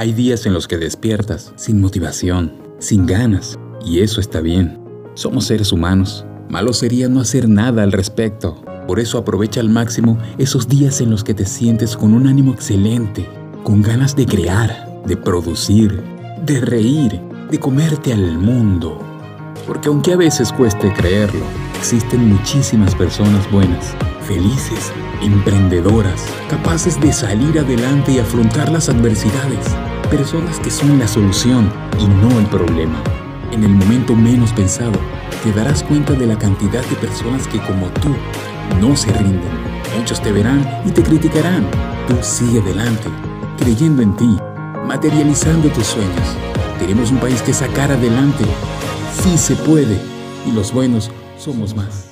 Hay días en los que despiertas sin motivación, sin ganas, y eso está bien. Somos seres humanos. Malo sería no hacer nada al respecto. Por eso aprovecha al máximo esos días en los que te sientes con un ánimo excelente, con ganas de crear, de producir, de reír, de comerte al mundo. Porque aunque a veces cueste creerlo, existen muchísimas personas buenas, felices, emprendedoras, capaces de salir adelante y afrontar las adversidades. Personas que son la solución y no el problema. En el momento menos pensado, te darás cuenta de la cantidad de personas que como tú no se rinden. Muchos te verán y te criticarán. Tú sigue adelante, creyendo en ti, materializando tus sueños. Queremos un país que sacar adelante. Sí se puede. Y los buenos somos más.